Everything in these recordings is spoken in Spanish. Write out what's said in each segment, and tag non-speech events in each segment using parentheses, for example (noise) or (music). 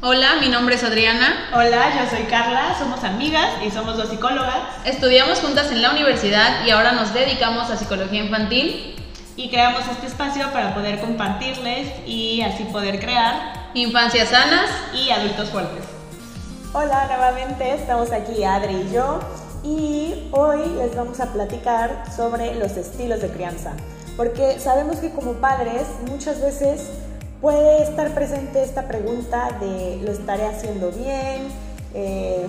Hola, mi nombre es Adriana. Hola, yo soy Carla, somos amigas y somos dos psicólogas. Estudiamos juntas en la universidad y ahora nos dedicamos a psicología infantil. Y creamos este espacio para poder compartirles y así poder crear infancias sanas y adultos fuertes. Hola, nuevamente estamos aquí Adri y yo y hoy les vamos a platicar sobre los estilos de crianza. Porque sabemos que como padres muchas veces puede estar presente esta pregunta de lo estaré haciendo bien, eh,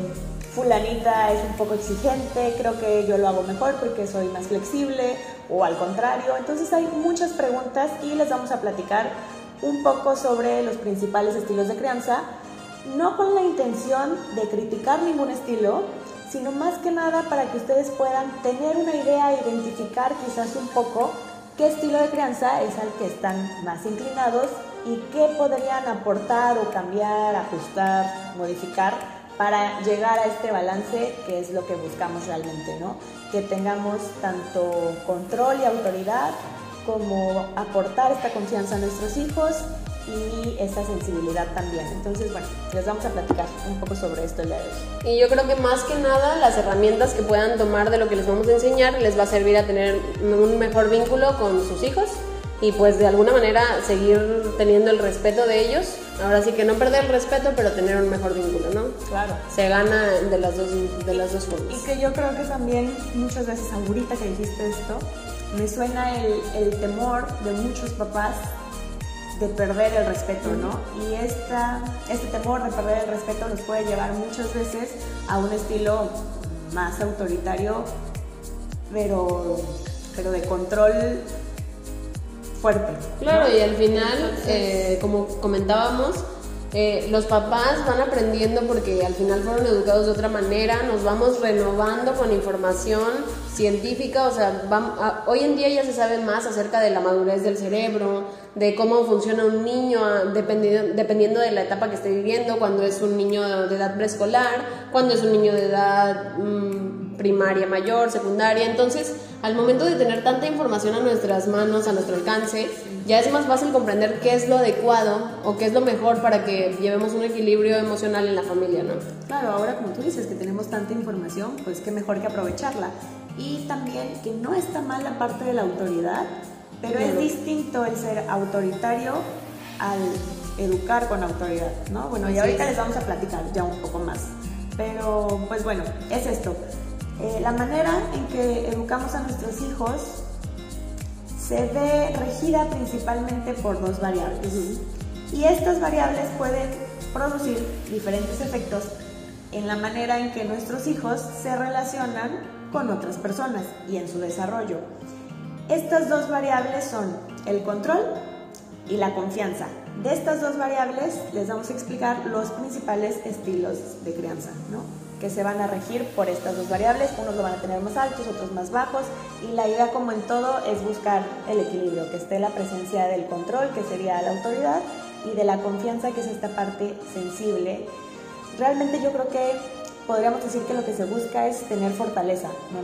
fulanita es un poco exigente, creo que yo lo hago mejor porque soy más flexible o al contrario. Entonces hay muchas preguntas y les vamos a platicar un poco sobre los principales estilos de crianza, no con la intención de criticar ningún estilo, sino más que nada para que ustedes puedan tener una idea, identificar quizás un poco qué estilo de crianza es al que están más inclinados y qué podrían aportar o cambiar, ajustar, modificar para llegar a este balance que es lo que buscamos realmente, ¿no? Que tengamos tanto control y autoridad como aportar esta confianza a nuestros hijos y esta sensibilidad también. Entonces, bueno, les vamos a platicar un poco sobre esto el día de hoy. Y yo creo que más que nada las herramientas que puedan tomar de lo que les vamos a enseñar les va a servir a tener un mejor vínculo con sus hijos y pues de alguna manera seguir teniendo el respeto de ellos. Ahora sí que no perder el respeto, pero tener un mejor vínculo, ¿no? Claro. Se gana de las dos, de las dos formas. Y que yo creo que también muchas veces, ahorita que dijiste esto, me suena el, el temor de muchos papás de perder el respeto, ¿no? Y esta, este temor de perder el respeto nos puede llevar muchas veces a un estilo más autoritario, pero, pero de control fuerte. Claro, y al final, eh, como comentábamos, eh, los papás van aprendiendo porque al final fueron educados de otra manera, nos vamos renovando con información científica, o sea, hoy en día ya se sabe más acerca de la madurez del cerebro, de cómo funciona un niño dependiendo, dependiendo de la etapa que esté viviendo, cuando es un niño de edad preescolar, cuando es un niño de edad mm, primaria mayor, secundaria, entonces al momento de tener tanta información a nuestras manos, a nuestro alcance, ya es más fácil comprender qué es lo adecuado o qué es lo mejor para que llevemos un equilibrio emocional en la familia, ¿no? Claro, ahora como tú dices que tenemos tanta información, pues qué mejor que aprovecharla. Y también que no está mal la parte de la autoridad, pero es distinto el ser autoritario al educar con autoridad, ¿no? Bueno, y ahorita les vamos a platicar ya un poco más. Pero, pues bueno, es esto. Eh, la manera en que educamos a nuestros hijos se ve regida principalmente por dos variables. Y estas variables pueden producir diferentes efectos en la manera en que nuestros hijos se relacionan con otras personas y en su desarrollo. Estas dos variables son el control y la confianza. De estas dos variables les vamos a explicar los principales estilos de crianza, ¿no? Que se van a regir por estas dos variables. Unos lo van a tener más altos, otros más bajos. Y la idea, como en todo, es buscar el equilibrio, que esté la presencia del control, que sería la autoridad, y de la confianza, que es esta parte sensible. Realmente yo creo que podríamos decir que lo que se busca es tener fortaleza, ¿no,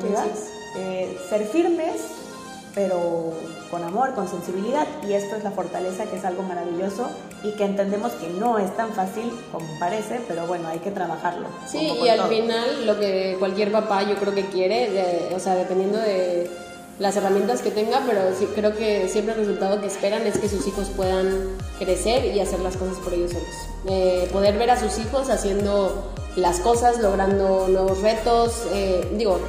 eh, ser firmes, pero con amor, con sensibilidad y esto es la fortaleza que es algo maravilloso y que entendemos que no es tan fácil como parece, pero bueno, hay que trabajarlo. Sí, y al final lo que cualquier papá yo creo que quiere, o sea, dependiendo de las herramientas que tenga, pero sí, creo que siempre el resultado que esperan es que sus hijos puedan crecer y hacer las cosas por ellos solos. Eh, poder ver a sus hijos haciendo las cosas, logrando nuevos retos, eh, digo,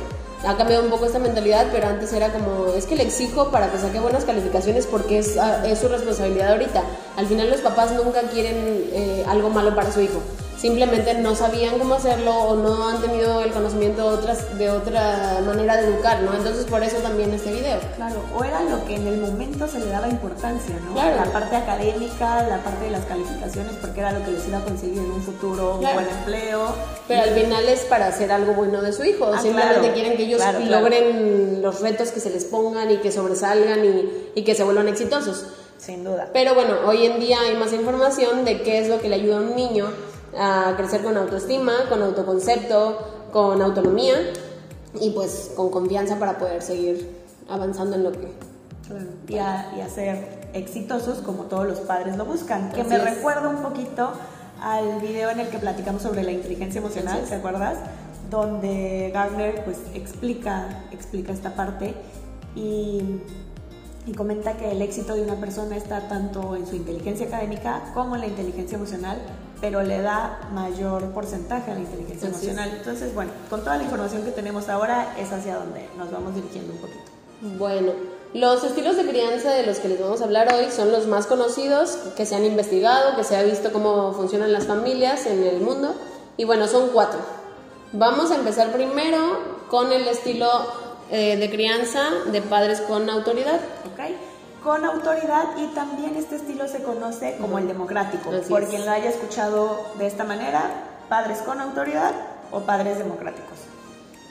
ha cambiado un poco esta mentalidad, pero antes era como, es que le exijo para que saque buenas calificaciones porque es, ah, su responsabilidad ahorita. Al final los papás nunca quieren eh, algo malo para su hijo simplemente no sabían cómo hacerlo o no han tenido el conocimiento de, otras, de otra manera de educar, ¿no? Entonces por eso también este video. Claro, o era lo que en el momento se le daba importancia, ¿no? Claro. La parte académica, la parte de las calificaciones, porque era lo que les iba a conseguir en un futuro un buen empleo. Pero al final es para hacer algo bueno de su hijo, ah, simplemente quieren que ellos logren los retos que se les pongan y que sobresalgan y, y que se vuelvan exitosos. Sin duda. Pero bueno, hoy en día hay más información de qué es lo que le ayuda a un niño a crecer con autoestima, con autoconcepto, con autonomía y pues con confianza para poder seguir avanzando en lo que... Y a, ser exitosos como todos los padres lo buscan, que me recuerda un poquito al video en el que platicamos sobre la inteligencia emocional, ¿te acuerdas? Donde Gardner pues explica, explica esta parte y, y comenta que el éxito de una persona está tanto en su inteligencia académica como en la inteligencia emocional, pero le da mayor porcentaje a la inteligencia Así es. emocional. Entonces, bueno, con toda la información que tenemos ahora es hacia donde nos vamos dirigiendo un poquito. Bueno, los estilos de crianza de los que les vamos a hablar hoy son los más conocidos, que se han investigado, que se ha visto cómo funcionan las familias en el mundo. Y bueno, son cuatro. Vamos a empezar primero con el estilo eh, de crianza de padres con autoridad. ¿ok? Con autoridad y también este estilo se conoce como el democrático. Así por es. quien lo haya escuchado de esta manera, padres con autoridad o padres democráticos.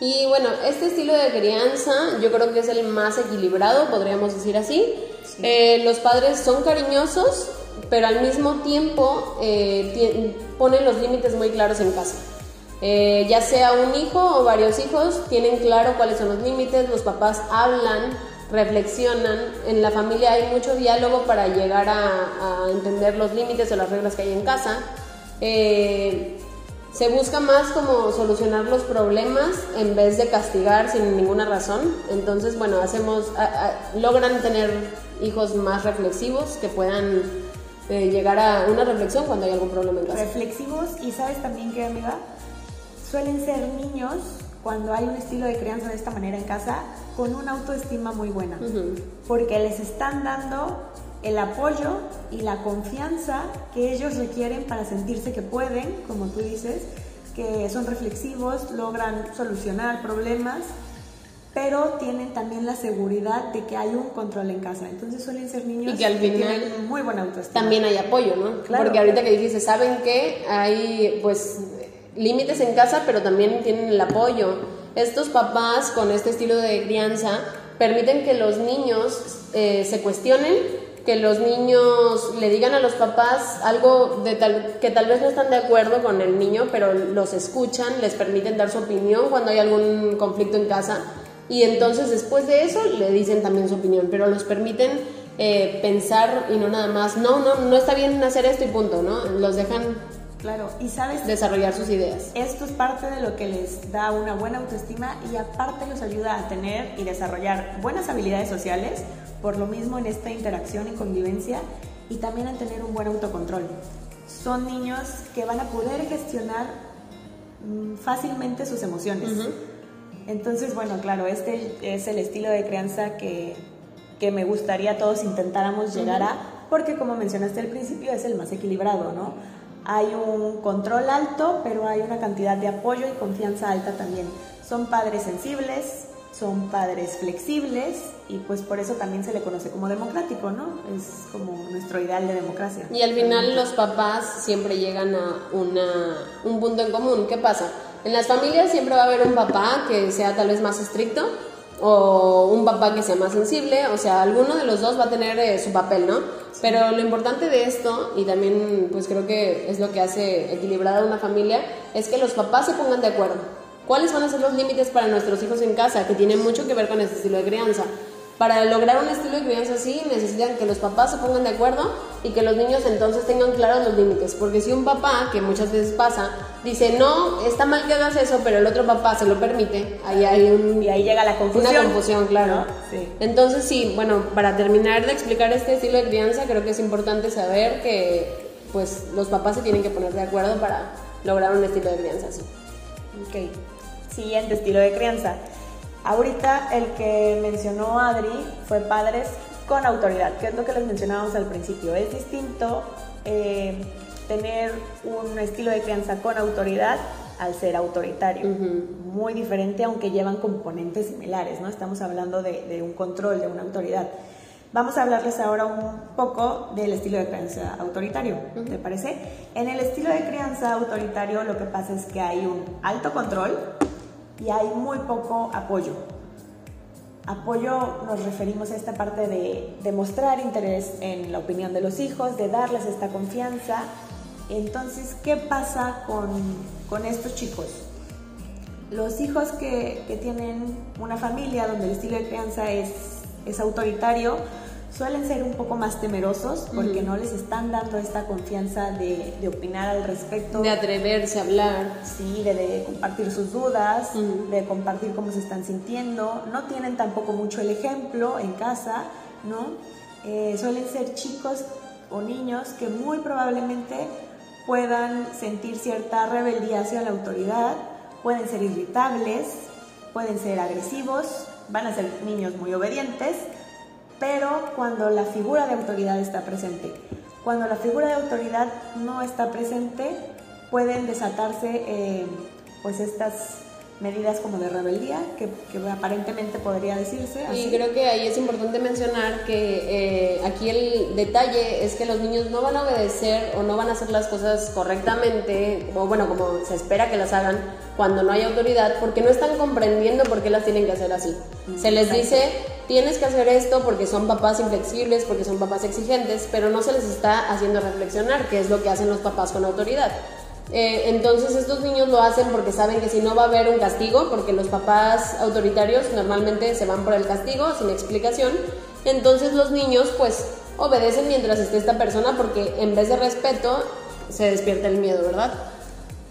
Y bueno, este estilo de crianza yo creo que es el más equilibrado, podríamos decir así. Eh, los padres son cariñosos, pero al mismo tiempo eh, ponen los límites muy claros en casa. Eh, ya sea un hijo o varios hijos, tienen claro cuáles son los límites, los papás hablan, reflexionan, en la familia hay mucho diálogo para llegar a, entender los límites o las reglas que hay en casa. Eh, se busca más como solucionar los problemas en vez de castigar sin ninguna razón. Entonces, bueno, hacemos, logran tener hijos más reflexivos que puedan eh, llegar a una reflexión cuando hay algún problema en casa. Reflexivos y sabes también que, amiga, suelen ser niños cuando hay un estilo de crianza de esta manera en casa con una autoestima muy buena. Ujú. Porque les están dando el apoyo y la confianza que ellos requieren para sentirse que pueden, como tú dices, que son reflexivos, logran solucionar problemas, pero tienen también la seguridad de que hay un control en casa. Entonces suelen ser niños Y que al final tienen muy buena autoestima. También hay apoyo, ¿no? Claro. Porque ahorita que dijiste, saben que hay pues límites en casa, pero también tienen el apoyo. Estos papás con este estilo de crianza permiten que los niños eh, se cuestionen, que los niños le digan a los papás algo de tal, que tal vez no están de acuerdo con el niño, pero los escuchan, les permiten dar su opinión cuando hay algún conflicto en casa y entonces después de eso le dicen también su opinión, pero los permiten eh, pensar y no nada más, no, no, no está bien hacer esto y punto, ¿no? Los dejan Claro, y sabes, desarrollar sus ideas. esto es parte de lo que les da una buena autoestima y aparte los ayuda a tener y desarrollar buenas habilidades sociales, por lo mismo en esta interacción y convivencia, y también en tener un buen autocontrol. Son niños que van a poder gestionar mm, fácilmente sus emociones. Entonces, bueno, claro, este es el estilo de crianza que, que me gustaría todos intentáramos llegar a, porque como mencionaste al principio, es el más equilibrado, ¿no? Hay un control alto, pero hay una cantidad de apoyo y confianza alta también. Son padres sensibles, son padres flexibles y pues por eso también se le conoce como democrático, ¿no? Es como nuestro ideal de democracia. Y al final los papás siempre llegan a una, un punto en común. ¿Qué pasa? En las familias siempre va a haber un papá que sea tal vez más estricto o un papá que sea más sensible, o sea, alguno de los dos va a tener eh, su papel, ¿no? Pero lo importante de esto, y también pues creo que es lo que hace equilibrada una familia, es que los papás se pongan de acuerdo. ¿Cuáles van a ser los límites para nuestros hijos en casa? Que tienen mucho que ver con este estilo de crianza. Para lograr un estilo de crianza así, necesitan que los papás se pongan de acuerdo y que los niños entonces tengan claros los límites. Porque si un papá, que muchas veces pasa, dice, no, está mal que hagas eso, pero el otro papá se lo permite, ahí hay un, Y ahí llega la confusión. una confusión, claro. ¿no? Sí. Entonces sí, bueno, para terminar de explicar este estilo de crianza, creo que es importante saber que pues los papás se tienen que poner de acuerdo para lograr un estilo de crianza así. Ok, siguiente estilo de crianza. Ahorita el que mencionó Adri fue padres con autoridad, que es lo que les mencionábamos al principio. Es distinto eh, tener un estilo de crianza con autoridad al ser autoritario. Muy diferente, aunque llevan componentes similares, ¿no? Estamos hablando de, de un control, de una autoridad. Vamos a hablarles ahora un poco del estilo de crianza autoritario, ¿te parece? En el estilo de crianza autoritario lo que pasa es que hay un alto control y hay muy poco apoyo. Apoyo nos referimos a esta parte de, de mostrar interés en la opinión de los hijos, de darles esta confianza. Entonces, ¿qué pasa con, con estos chicos? Los hijos que, que tienen una familia donde el estilo de crianza es, es autoritario suelen ser un poco más temerosos porque no les están dando esta confianza de, de, opinar al respecto. De atreverse a hablar. Sí, de, compartir sus dudas, de compartir cómo se están sintiendo. No tienen tampoco mucho el ejemplo en casa, ¿no? Eh, suelen ser chicos o niños que muy probablemente puedan sentir cierta rebeldía hacia la autoridad, pueden ser irritables, pueden ser agresivos, van a ser niños muy obedientes, pero cuando la figura de autoridad está presente. Cuando la figura de autoridad no está presente, pueden desatarse eh, pues estas medidas como de rebeldía, que, aparentemente podría decirse. Y creo que ahí es importante mencionar que eh, aquí el detalle es que los niños no van a obedecer o no van a hacer las cosas correctamente, o bueno, como se espera que las hagan cuando no hay autoridad, porque no están comprendiendo por qué las tienen que hacer así. Se les dice, tienes que hacer esto porque son papás inflexibles, porque son papás exigentes, pero no se les está haciendo reflexionar, que es lo que hacen los papás con autoridad. Eh, entonces estos niños lo hacen porque saben que si no va a haber un castigo, porque los papás autoritarios normalmente se van por el castigo sin explicación, entonces los niños pues obedecen mientras esté esta persona porque en vez de respeto se despierta el miedo, ¿verdad?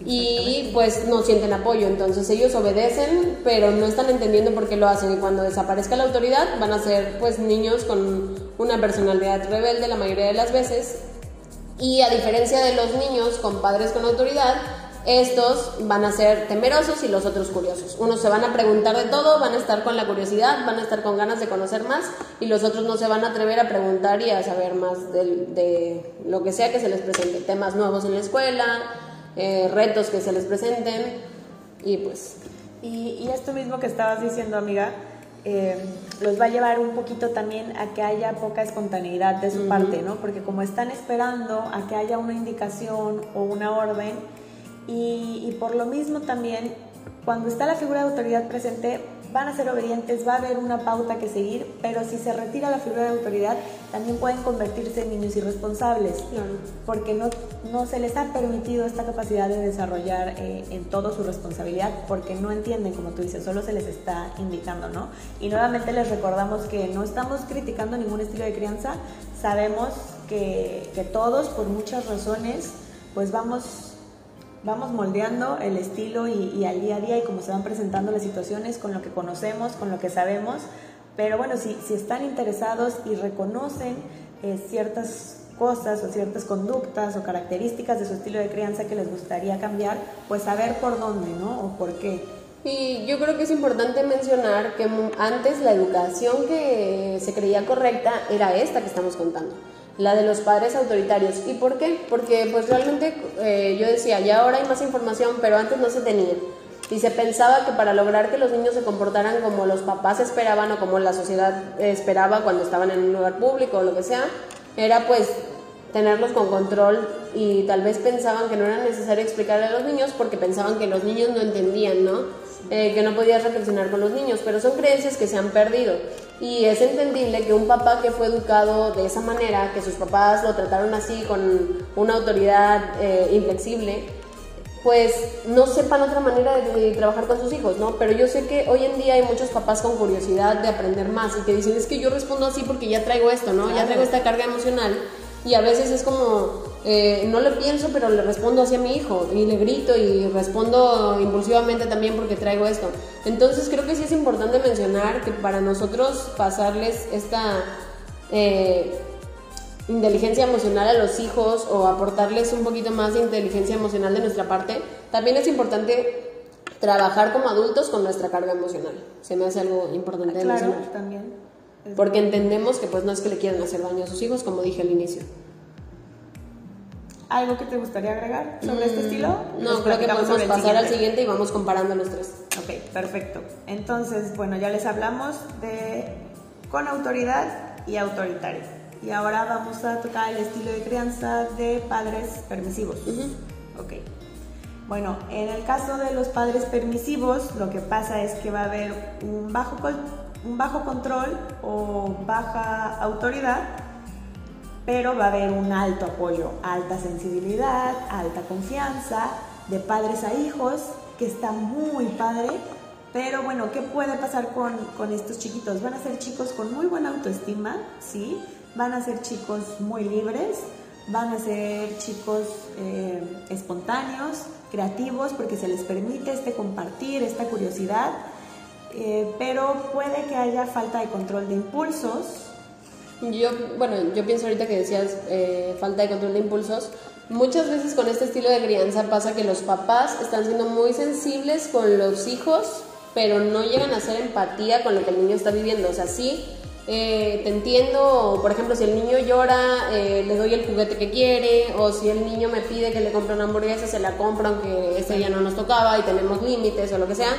Y pues no sienten apoyo, entonces ellos obedecen, pero no están entendiendo por qué lo hacen y cuando desaparezca la autoridad van a ser pues niños con una personalidad rebelde la mayoría de las veces y a diferencia de los niños con padres con autoridad, estos van a ser temerosos y los otros curiosos. Unos se van a preguntar de todo, van a estar con la curiosidad, van a estar con ganas de conocer más y los otros no se van a atrever a preguntar y a saber más de, lo que sea que se les presente. Temas nuevos en la escuela, eh, retos que se les presenten y pues... Y, y esto mismo que estabas diciendo, amiga, eh, los va a llevar un poquito también a que haya poca espontaneidad de su parte, ¿no? Porque como están esperando a que haya una indicación o una orden, y, y por lo mismo también, cuando está la figura de autoridad presente, van a ser obedientes, va a haber una pauta que seguir, pero si se retira la figura de autoridad, también pueden convertirse en niños irresponsables, porque no, no se les ha permitido esta capacidad de desarrollar eh, en todo su responsabilidad, porque no entienden, como tú dices, solo se les está indicando, ¿no? Y nuevamente les recordamos que no estamos criticando ningún estilo de crianza, sabemos que, que todos, por muchas razones, pues vamos vamos moldeando el estilo y, al día a día y cómo se van presentando las situaciones con lo que conocemos, con lo que sabemos. Pero bueno, si, si están interesados y reconocen eh, ciertas cosas o ciertas conductas o características de su estilo de crianza que les gustaría cambiar, pues saber por dónde, ¿no? O por qué. Y yo creo que es importante mencionar que antes la educación que se creía correcta era esta que estamos contando la de los padres autoritarios. ¿Y por qué? Porque pues realmente eh, yo decía, ya ahora hay más información, pero antes no se tenía. Y se pensaba que para lograr que los niños se comportaran como los papás esperaban o como la sociedad esperaba cuando estaban en un lugar público o lo que sea, era pues tenerlos con control y tal vez pensaban que no era necesario explicarle a los niños porque pensaban que los niños no entendían, ¿no? Eh, que no podías reflexionar con los niños, pero son creencias que se han perdido. Y es entendible que un papá que fue educado de esa manera, que sus papás lo trataron así, con una autoridad eh, inflexible, pues no sepan otra manera de, trabajar con sus hijos, ¿no? Pero yo sé que hoy en día hay muchos papás con curiosidad de aprender más y que dicen, es que yo respondo así porque ya traigo esto, ¿no? Ya traigo esta carga emocional. Y a veces es como, eh, no lo pienso, pero le respondo hacia mi hijo y le grito y respondo impulsivamente también porque traigo esto. Entonces creo que sí es importante mencionar que para nosotros pasarles esta eh, inteligencia emocional a los hijos o aportarles un poquito más de inteligencia emocional de nuestra parte, también es importante trabajar como adultos con nuestra carga emocional. Se me hace algo importante mencionar. También. Porque entendemos que pues no es que le quieran hacer daño a sus hijos, como dije al inicio. ¿Algo que te gustaría agregar sobre este mm, estilo? No, creo que podemos pasar al siguiente y vamos comparando los tres. Ok, perfecto. Entonces, bueno, ya les hablamos de con autoridad y autoritario. Y ahora vamos a tocar el estilo de crianza de padres permisivos. Ok. Bueno, en el caso de los padres permisivos, lo que pasa es que va a haber un bajo, bajo control o baja autoridad pero va a haber un alto apoyo, alta sensibilidad, alta confianza de padres a hijos, que está muy padre Pero bueno, ¿qué puede pasar con, con estos chiquitos? Van a ser chicos con muy buena autoestima, ¿sí? Van a ser chicos muy libres, van a ser chicos eh, espontáneos, creativos, porque se les permite este compartir, esta curiosidad, eh, pero puede que haya falta de control de impulsos. Yo, bueno, yo pienso ahorita que decías eh, falta de control de impulsos. Muchas veces con este estilo de crianza pasa que los papás están siendo muy sensibles con los hijos, pero no llegan a hacer empatía con lo que el niño está viviendo. O sea, sí, eh, te entiendo, por ejemplo, si el niño llora, le doy el juguete que quiere, o si el niño me pide que le compre una hamburguesa, se la compra aunque ese ya no nos tocaba y tenemos límites o lo que sea,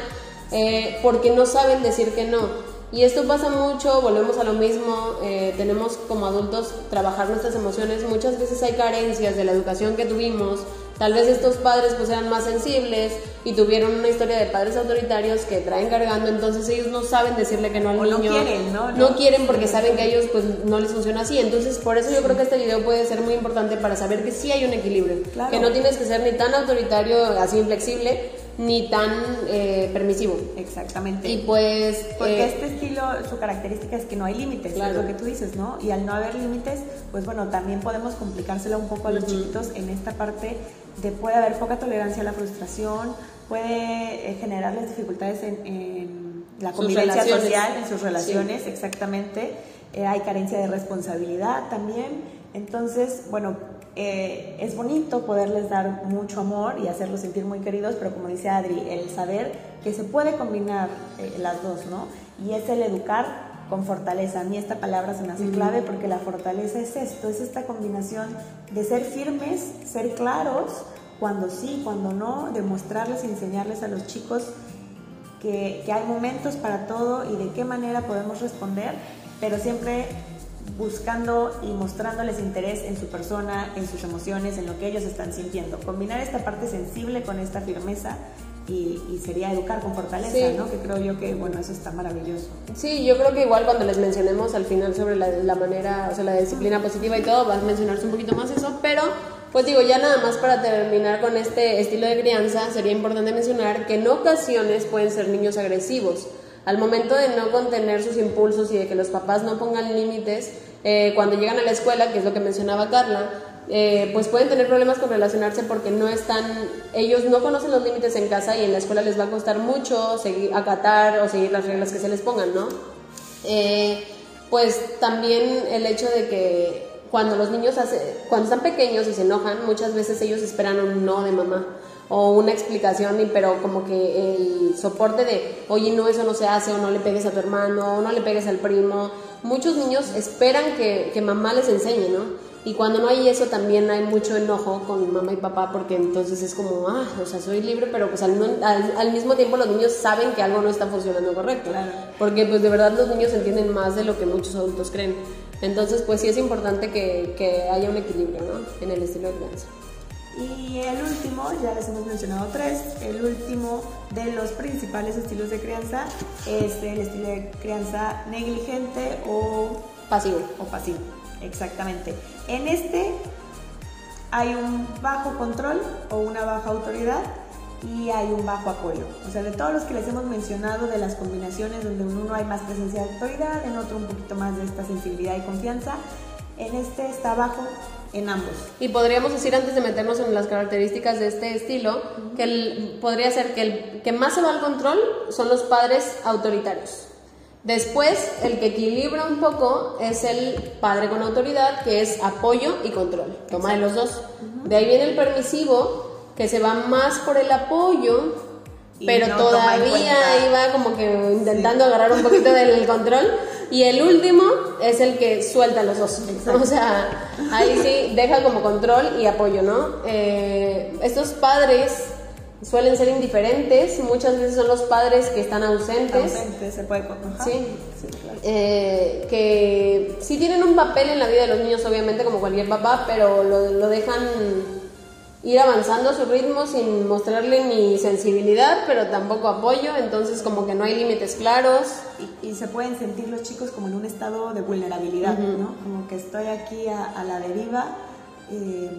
eh, porque no saben decir que no. Y esto pasa mucho, volvemos a lo mismo, tenemos como adultos trabajar nuestras emociones, muchas veces hay carencias de la educación que tuvimos, Tal vez estos padres pues eran más sensibles y tuvieron una historia de padres autoritarios que traen cargando, entonces ellos no saben decirle que no al niño. No quieren, ¿no? No, quieren porque saben que a ellos pues no les funciona así. Entonces por eso yo creo que este video puede ser muy importante para saber que sí hay un equilibrio. Que no tienes que ser ni tan autoritario, así inflexible, ni tan eh, permisivo. Exactamente. Y pues... Porque eh, este estilo, su característica es que no hay límites, claro. es lo que tú dices, ¿no? Y al no haber límites, pues bueno, también podemos complicársela un poco a los chiquitos en esta parte de puede haber poca tolerancia a la frustración, puede eh, generarles dificultades en, la convivencia social, en sus relaciones, exactamente. Eh, hay carencia de responsabilidad también. Entonces, bueno, eh, es bonito poderles dar mucho amor y hacerlos sentir muy queridos, pero como dice Adri, el saber que se puede combinar las dos, ¿no? Y es el educar con fortaleza. A mí esta palabra se me hace clave porque la fortaleza es esto, es esta combinación de ser firmes, ser claros, cuando sí, cuando no, demostrarles y enseñarles a los chicos que, que hay momentos para todo y de qué manera podemos responder, pero siempre buscando y mostrándoles interés en su persona, en sus emociones, en lo que ellos están sintiendo. Combinar esta parte sensible con esta firmeza y, sería educar con fortaleza, ¿no? Que creo yo que, bueno, eso está maravilloso. Sí, yo creo que igual cuando les mencionemos al final sobre la, la manera, o sea, la disciplina positiva y todo, vas a mencionarse un poquito más eso, pero pues digo, ya nada más para terminar con este estilo de crianza, sería importante mencionar que en ocasiones pueden ser niños agresivos. Al momento de no contener sus impulsos y de que los papás no pongan límites, eh, cuando llegan a la escuela, que es lo que mencionaba Carla, eh, pues pueden tener problemas con relacionarse porque no están, ellos no conocen los límites en casa y en la escuela les va a costar mucho seguir, acatar o seguir las reglas que se les pongan, ¿no? Eh, pues también el hecho de que cuando los niños cuando están pequeños y se enojan, muchas veces ellos esperan un no de mamá o una explicación, pero como que el soporte de, oye, no, eso no se hace, o no le pegues a tu hermano, o no le pegues al primo. Muchos niños esperan que, que mamá les enseñe, ¿no? Y cuando no hay eso también hay mucho enojo con mamá y papá porque entonces es como, ah, o sea, soy libre, pero pues al, al, mismo tiempo los niños saben que algo no está funcionando correcto. Porque pues de verdad los niños entienden más de lo que muchos adultos creen. Entonces pues sí es importante que, que haya un equilibrio ¿no? en el estilo de crianza. Y el último, ya les hemos mencionado tres, el último de los principales estilos de crianza es el estilo de crianza negligente o pasivo. O pasivo. Exactamente. En este hay un bajo control o una baja autoridad y hay un bajo apoyo. O sea, de todos los que les hemos mencionado, de las combinaciones donde en uno hay más presencia de autoridad, en otro un poquito más de esta sensibilidad y confianza, en este está bajo en ambos. Y podríamos decir antes de meternos en las características de este estilo, que podría ser que el que más se va al control son los padres autoritarios. Después, el que equilibra un poco es el padre con autoridad, que es apoyo y control. Toma de los dos. De ahí viene el permisivo, que se va más por el apoyo, pero todavía iba como que intentando agarrar un poquito del control. (laughs) Y el último es el que suelta los dos. O sea, ahí sí deja como control y apoyo, ¿no? Eh, estos padres suelen ser indiferentes, muchas veces son los padres que están ausentes. Ausentes, se puede Sí, sí claro. eh, que sí tienen un papel en la vida de los niños, obviamente, como cualquier papá, pero lo, lo dejan ir avanzando a su ritmo sin mostrarle ni sensibilidad, pero tampoco apoyo, entonces como que no hay límites claros. Y, se pueden sentir los chicos como en un estado de vulnerabilidad, ¿no? Como que estoy aquí a, la deriva. Eh,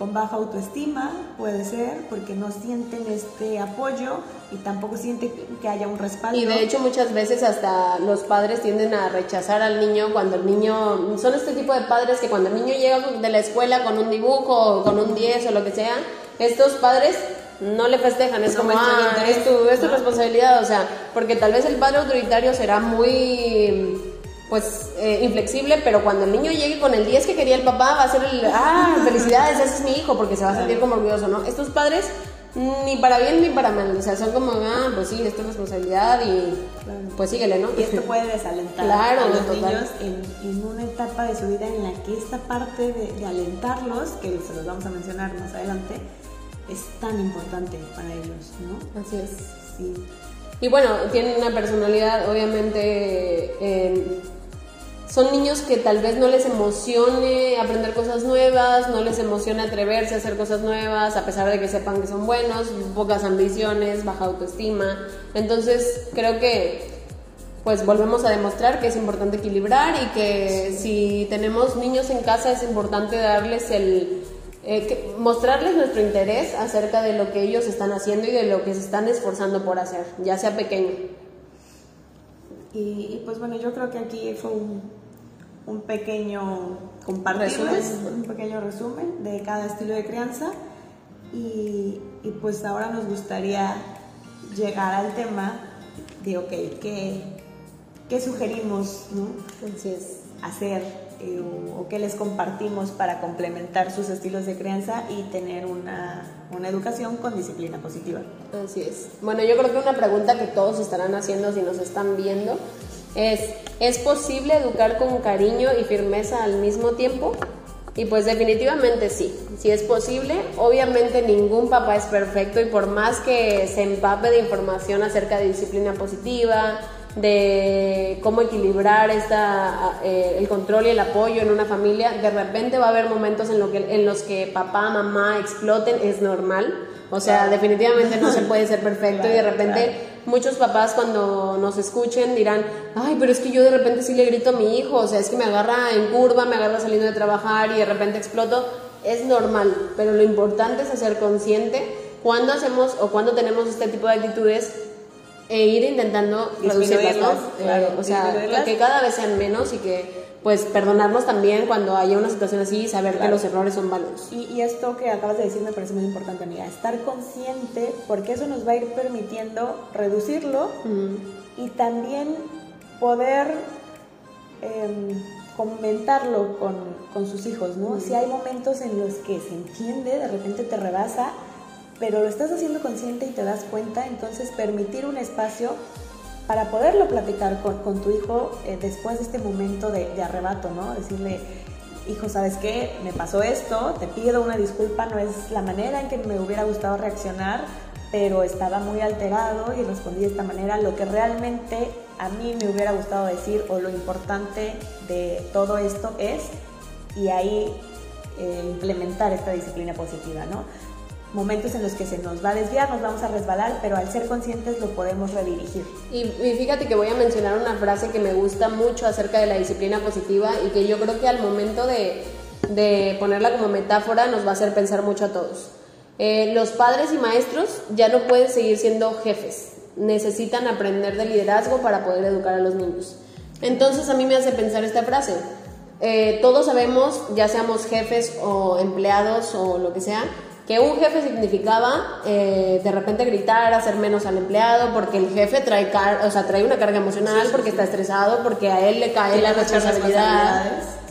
con baja autoestima, puede ser, porque no sienten este apoyo y tampoco sienten que haya un respaldo. Y de hecho muchas veces hasta los padres tienden a rechazar al niño cuando el niño, son este tipo de padres que cuando el niño llega de la escuela con un dibujo o con un 10 o lo que sea, estos padres no le festejan, es como, muestran ah, es tu, es tu ¿no? responsabilidad, o sea, porque tal vez el padre autoritario será muy pues eh, inflexible, pero cuando el niño llegue con el 10 que quería el papá, va a ser el, ah, felicidades, ese es mi hijo, porque se va a sentir como orgulloso, ¿no? Estos padres, ni para bien ni para mal, o sea, son como, ah, pues sí, es tu responsabilidad y pues síguele, ¿no? Y esto puede desalentar Claro, a los total. niños en, en una etapa de su vida en la que esta parte de, de alentarlos, que se los vamos a mencionar más adelante, es tan importante para ellos, ¿no? Así es. Sí. Y bueno, tienen una personalidad, obviamente, eh, son niños que tal vez no les emocione aprender cosas nuevas, no les emociona atreverse a hacer cosas nuevas, a pesar de que sepan que son buenos, pocas ambiciones, baja autoestima. Entonces, creo que pues volvemos a demostrar que es importante equilibrar y que si tenemos niños en casa es importante darles el eh, mostrarles nuestro interés acerca de lo que ellos están haciendo y de lo que se están esforzando por hacer, ya sea pequeño. Y, y, pues bueno, yo creo que aquí fue un, un pequeño compartirles, Resumen. un pequeño resumen de cada estilo de crianza. Y, y pues ahora nos gustaría llegar al tema de, ok, ¿qué, qué sugerimos ¿no? Así es. hacer eh, o, o qué les compartimos para complementar sus estilos de crianza y tener una, una educación con disciplina positiva? Así es. Bueno, yo creo que una pregunta que todos estarán haciendo si nos están viendo es, ¿es posible educar con cariño y firmeza al mismo tiempo? Y pues definitivamente sí, sí es posible. Obviamente ningún papá es perfecto y por más que se empape de información acerca de disciplina positiva, de cómo equilibrar esta, eh, el control y el apoyo en una familia, de repente va a haber momentos en, lo que, en los que papá, mamá exploten, es normal. O sea, definitivamente no se puede ser perfecto y de (laughs) repente muchos papás cuando nos escuchen dirán, ay, pero es que yo de repente sí le grito a mi hijo, o sea, es que me agarra en curva, me agarra saliendo de trabajar y de repente exploto. Es normal, pero lo importante es ser consciente cuando hacemos o cuando tenemos este tipo de actitudes e ir intentando reducirlas, ¿no? Claro, Eh, o sea, que cada vez sean menos y que pues perdonarnos también cuando haya una situación así y saber que los errores son válidos. Y, y esto que acabas de decir me parece muy importante, amiga, estar consciente porque eso nos va a ir permitiendo reducirlo y también poder em, comentarlo con, con sus hijos, ¿no? Si hay momentos en los que se entiende, de repente te rebasa, pero lo estás haciendo consciente y te das cuenta, entonces permitir un espacio para poderlo platicar con, con tu hijo eh, después de este momento de, de arrebato, ¿no? Decirle, hijo, ¿sabes qué? Me pasó esto, te pido una disculpa, no es la manera en que me hubiera gustado reaccionar, pero estaba muy alterado y respondí de esta manera. Lo que realmente a mí me hubiera gustado decir o lo importante de todo esto es, y ahí eh, implementar esta disciplina positiva, ¿no? Momentos en los que se nos va a desviar, nos vamos a resbalar, pero al ser conscientes lo podemos redirigir. Y, y fíjate que voy a mencionar una frase que me gusta mucho acerca de la disciplina positiva y que yo creo que al momento de, de ponerla como metáfora nos va a hacer pensar mucho a todos. Eh, los padres y maestros ya no pueden seguir siendo jefes, necesitan aprender de liderazgo para poder educar a los niños. Entonces a mí me hace pensar esta frase. Eh, todos sabemos, ya seamos jefes o empleados o lo que sea, que un jefe significaba eh, de repente gritar, hacer menos al empleado, porque el jefe trae, car o sea, trae una carga emocional, porque está estresado, porque a él le cae la responsabilidad.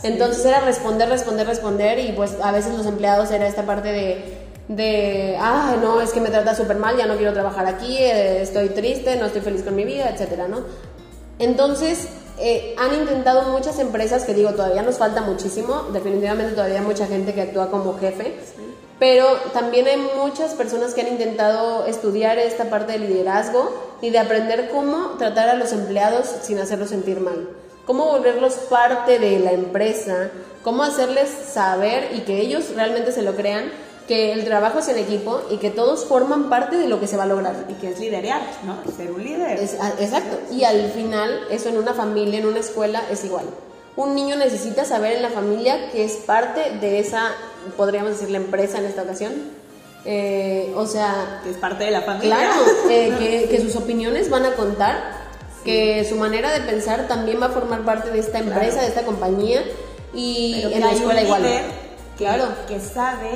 Entonces era responder, responder, responder y pues a veces los empleados era esta parte de, de ah, no, es que me trata súper mal, ya no quiero trabajar aquí, eh, estoy triste, no estoy feliz con mi vida, etcétera, ¿no? Entonces, eh, han intentado muchas empresas, que digo, todavía nos falta muchísimo, definitivamente todavía hay mucha gente que actúa como jefe, pero también hay muchas personas que han intentado estudiar esta parte de liderazgo y de aprender cómo tratar a los empleados sin hacerlos sentir mal, cómo volverlos parte de la empresa, cómo hacerles saber y que ellos realmente se lo crean que el trabajo es en equipo y que todos forman parte de lo que se va a lograr. Y que es liderear, ¿no? Ser un líder. Es- a- exacto. Y al final, eso en una familia, en una escuela, es igual. Un niño necesita saber en la familia que es parte de esa podríamos decir la empresa en esta ocasión. Eh, o sea, Que es parte de la familia. Claro, (laughs) eh, que, que sus opiniones van a contar, que su manera de pensar también va a formar parte de esta empresa, Claro. de esta compañía y Pero en la escuela igual. Claro. Que, sabe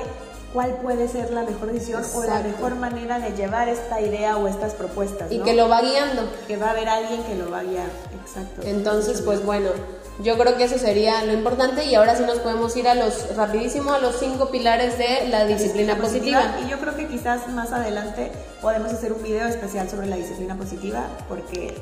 cuál puede ser la mejor decisión o la Exacto. mejor manera de llevar esta idea o estas propuestas. Y ¿no? que lo va guiando. Que va a haber alguien que lo va a guiar. Exacto. Entonces, pues bueno, yo creo que eso sería lo importante y ahora sí nos podemos ir a los rapidísimo a los cinco pilares de la disciplina positiva. Y yo creo que quizás más adelante podemos hacer un video especial sobre la disciplina positiva porque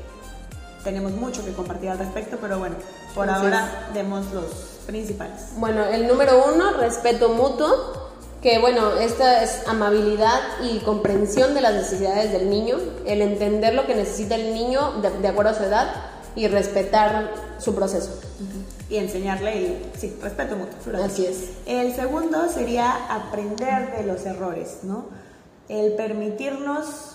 tenemos mucho que compartir al respecto, pero bueno, por Así ahora demos los principales. Bueno, el número uno, respeto mutuo, que bueno, esta es amabilidad y comprensión de las necesidades del niño, el entender lo que necesita el niño de, de acuerdo a su edad y respetar su proceso. Y enseñarle, y, sí, respeto mutuo. Así es. El segundo sería aprender de los errores, ¿no? El permitirnos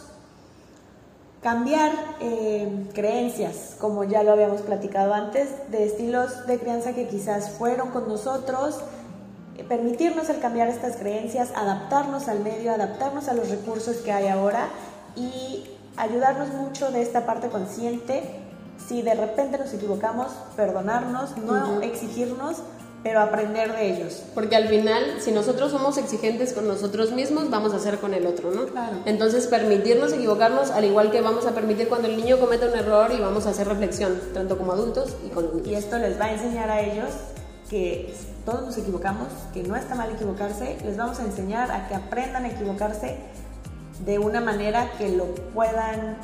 cambiar eh, creencias, como ya lo habíamos platicado antes, de estilos de crianza que quizás fueron con nosotros, eh, permitirnos el cambiar estas creencias, adaptarnos al medio, adaptarnos a los recursos que hay ahora y ayudarnos mucho de esta parte consciente. Si de repente nos equivocamos, perdonarnos, no exigirnos, pero aprender de ellos. Porque al final, si nosotros somos exigentes con nosotros mismos, vamos a ser con el otro, ¿no? Claro. Entonces, permitirnos equivocarnos, al igual que vamos a permitir cuando el niño cometa un error y vamos a hacer reflexión, tanto como adultos y con los Y esto les va a enseñar a ellos que todos nos equivocamos, que no está mal equivocarse, les vamos a enseñar a que aprendan a equivocarse de una manera que lo puedan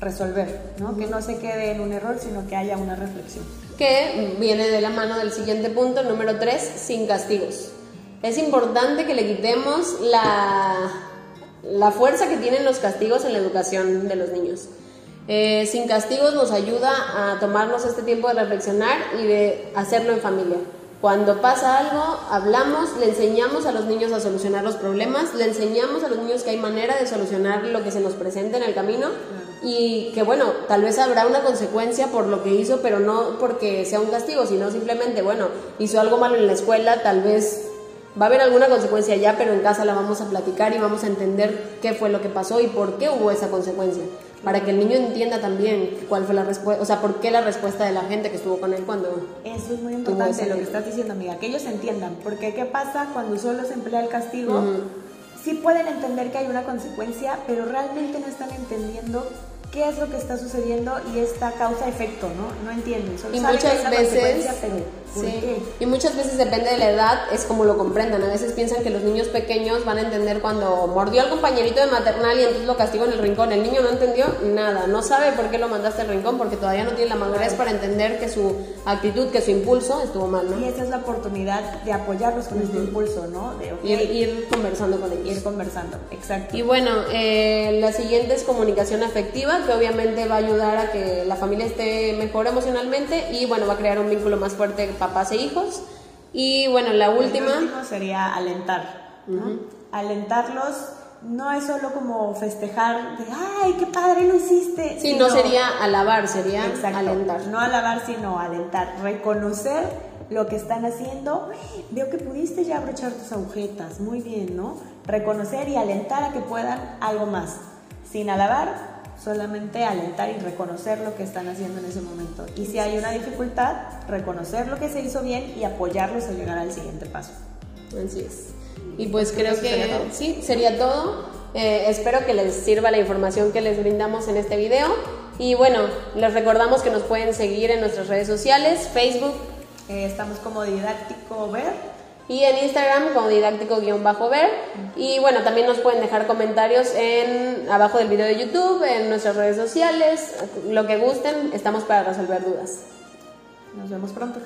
resolver, ¿no? Que no se quede en un error, sino que haya una reflexión. que viene de la mano del siguiente punto, número 3, sin castigos. Es importante que le quitemos la, la fuerza que tienen los castigos en la educación de los niños. Eh, sin castigos nos ayuda a tomarnos este tiempo de reflexionar y de hacerlo en familia. Cuando pasa algo, hablamos, le enseñamos a los niños a solucionar los problemas, le enseñamos a los niños que hay manera de solucionar lo que se nos presenta en el camino y que bueno, tal vez habrá una consecuencia por lo que hizo, pero no porque sea un castigo, sino simplemente, bueno, hizo algo malo en la escuela, tal vez va a haber alguna consecuencia ya, pero en casa la vamos a platicar y vamos a entender qué fue lo que pasó y por qué hubo esa consecuencia, para que el niño entienda también cuál fue la respuesta, o sea, por qué la respuesta de la gente que estuvo con él cuando... Eso es muy importante lo que estás diciendo, amiga, que ellos entiendan, porque ¿qué pasa cuando solo se emplea el castigo? Sí pueden entender que hay una consecuencia, pero realmente no están entendiendo qué es lo que está sucediendo y esta causa-efecto, ¿no? No entienden. Solo Y saben que hay muchas una veces, consecuencia, pero ¿por sí, qué? y muchas veces depende de la edad, es como lo comprendan. A veces piensan que los niños pequeños van a entender cuando mordió al compañerito de maternal y entonces lo castigó en el rincón. El niño no entendió nada, no sabe por qué lo mandaste al rincón porque todavía no tiene la madurez para entender que su actitud, que su impulso estuvo mal, ¿no? Y esa es la oportunidad de apoyarlos con este impulso, ¿no? De ir conversando con ellos. ir conversando, exacto. Y bueno, eh, la siguiente es comunicación afectiva, que obviamente va a ayudar a que la familia esté mejor emocionalmente y bueno, va a crear un vínculo más fuerte papás e hijos. Y bueno, la última, último sería alentar, ¿no? Alentarlos no es solo como festejar de, ay, qué padre lo hiciste. sí, no sino- sería alabar, sería Exacto. alentar. No alabar, sino alentar. Reconocer lo que están haciendo. "Uy, Veo que pudiste ya abrochar tus agujetas. Muy bien, ¿no? Reconocer y alentar a que puedan algo más. Sin alabar, solamente alentar y reconocer lo que están haciendo en ese momento. Y si hay una dificultad, reconocer lo que se hizo bien y apoyarlos a llegar al siguiente paso. Así es. Y pues creo Eso sería que todo. sí, sería todo. Eh, espero que les sirva la información que les brindamos en este video. Y bueno, les recordamos que nos pueden seguir en nuestras redes sociales, Facebook, Eh, estamos como didáctico ver. Y en Instagram como didáctico-ver. Y bueno, también nos pueden dejar comentarios en abajo del video de YouTube, en nuestras redes sociales, lo que gusten, estamos para resolver dudas. Nos vemos pronto.